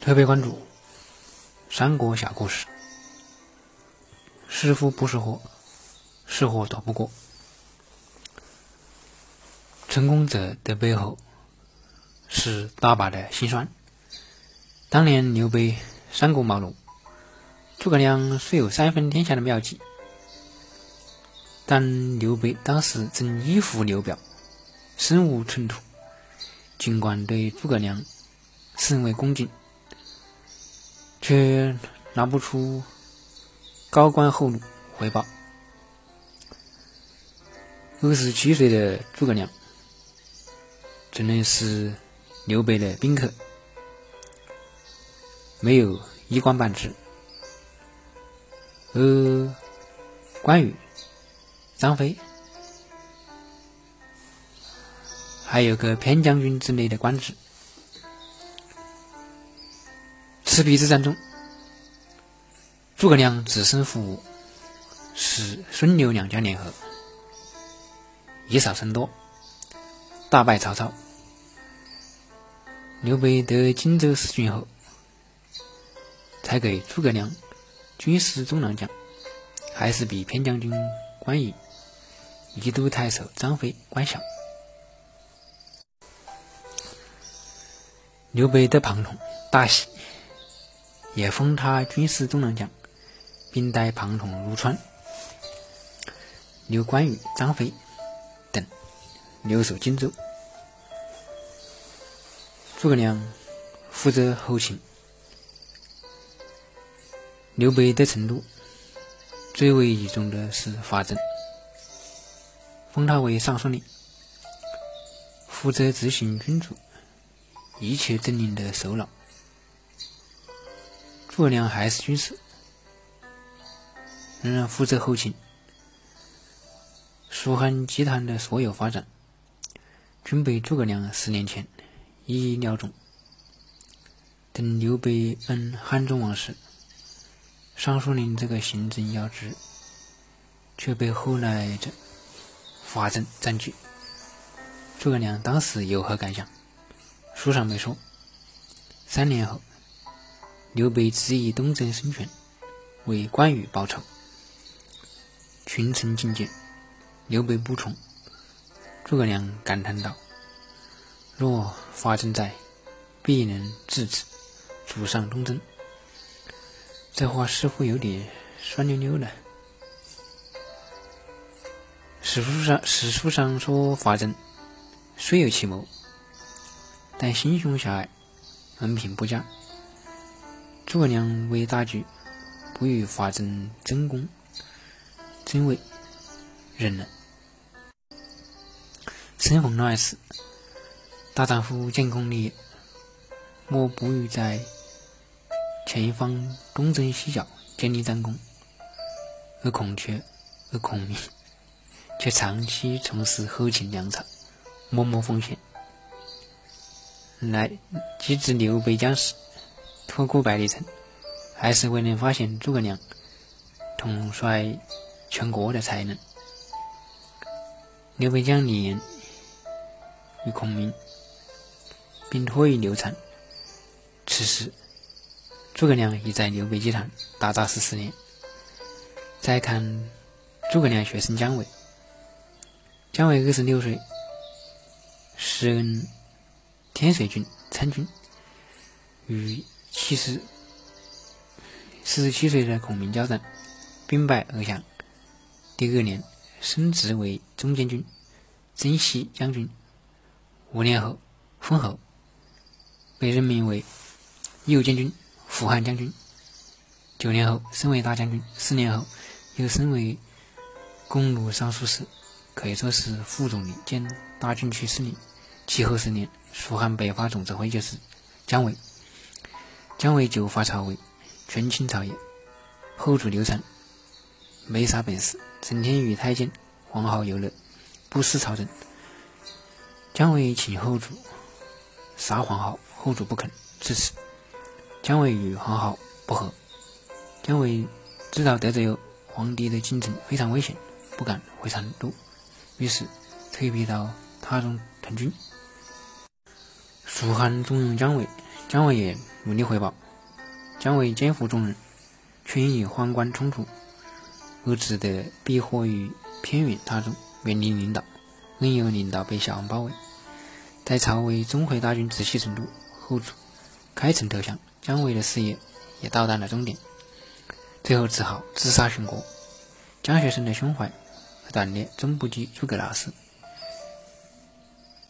特别关注三国小故事。是福不是祸，是祸躲不过。成功者的背后是大把的辛酸。当年刘备三顾茅庐，诸葛亮虽有三分天下的妙计，但刘备当时正依附刘表，身无寸土。尽管对诸葛亮甚为恭敬。却拿不出高官厚禄回报。二十七岁的诸葛亮只能是刘备的宾客，没有一官半职。而关羽、张飞还有个偏将军之类的官职。赤壁之战中，诸葛亮只身赴吴，使孙刘两家联合，以少胜多，大败曹操。刘备得荆州四郡后，才给诸葛亮军师中郎将，还是比偏将军关羽、宜都太守张飞官小。刘备得庞统，大喜。也封他军师中郎将，并带庞统入川，留关羽、张飞等留守荆州。诸葛亮负责后勤。刘备在成都最为倚重的是法正，封他为尚书令，负责执行君主一切政令的首脑。诸葛亮还是军师，仍然负责后勤。蜀汉集团的所有发展，均被诸葛亮十年前一一料中。等刘备恩汉中王时，尚书令这个行政要职却被后来者法正占据。诸葛亮当时有何感想？书上没说。三年后。刘备执意东征孙权，为关羽报仇，群臣进谏，刘备不从。诸葛亮感叹道：“若法正在，必能制止，主上东征。”这话似乎有点酸溜溜的。史书上史书上说法正虽有奇谋，但心胸狭隘，人品不佳。诸葛亮为大局，不与法正争功争位，忍了。生逢乱世，大丈夫建功立业，莫不欲在前方东征西剿，建立战功；而孔雀、而孔明却长期从事后勤粮草，默默奉献，来机智刘备将士。托孤百里城，还是未能发现诸葛亮统帅全国的才能。刘备将李严与孔明，并托于刘禅。此时，诸葛亮已在刘备集团打杂十四年。再看诸葛亮学生姜维，姜维二十六岁，时任天水军参军，与。七十四十七岁的孔明交战，兵败而降。第二年升职为中监军、征西将军。五年后封侯，被任命为右监军、辅汉将军。九年后升为大将军。四年后又升为公路尚书事，可以说是副总理兼大军区司令。其后十年，蜀汉北伐总指挥就是姜维。姜维久伐曹魏，权倾朝野，后主刘禅没啥本事，整天与太监、皇后游乐，不思朝政。姜维请后主杀皇后，后主不肯，至此，姜维与皇后不和。姜维知道得罪皇帝的进程非常危险，不敢回成都，于是退避到他中屯军。蜀汉重用姜维，姜维也。努力回报，姜维肩负重任，却因与宦官冲突而只得避祸于偏远他州，原地领导，任由领导被小王包围。在曹魏钟会大军直袭成都后主，开城投降，姜维的事业也到达了终点，最后只好自杀殉国。姜学生的胸怀和胆略，终不及诸葛老师。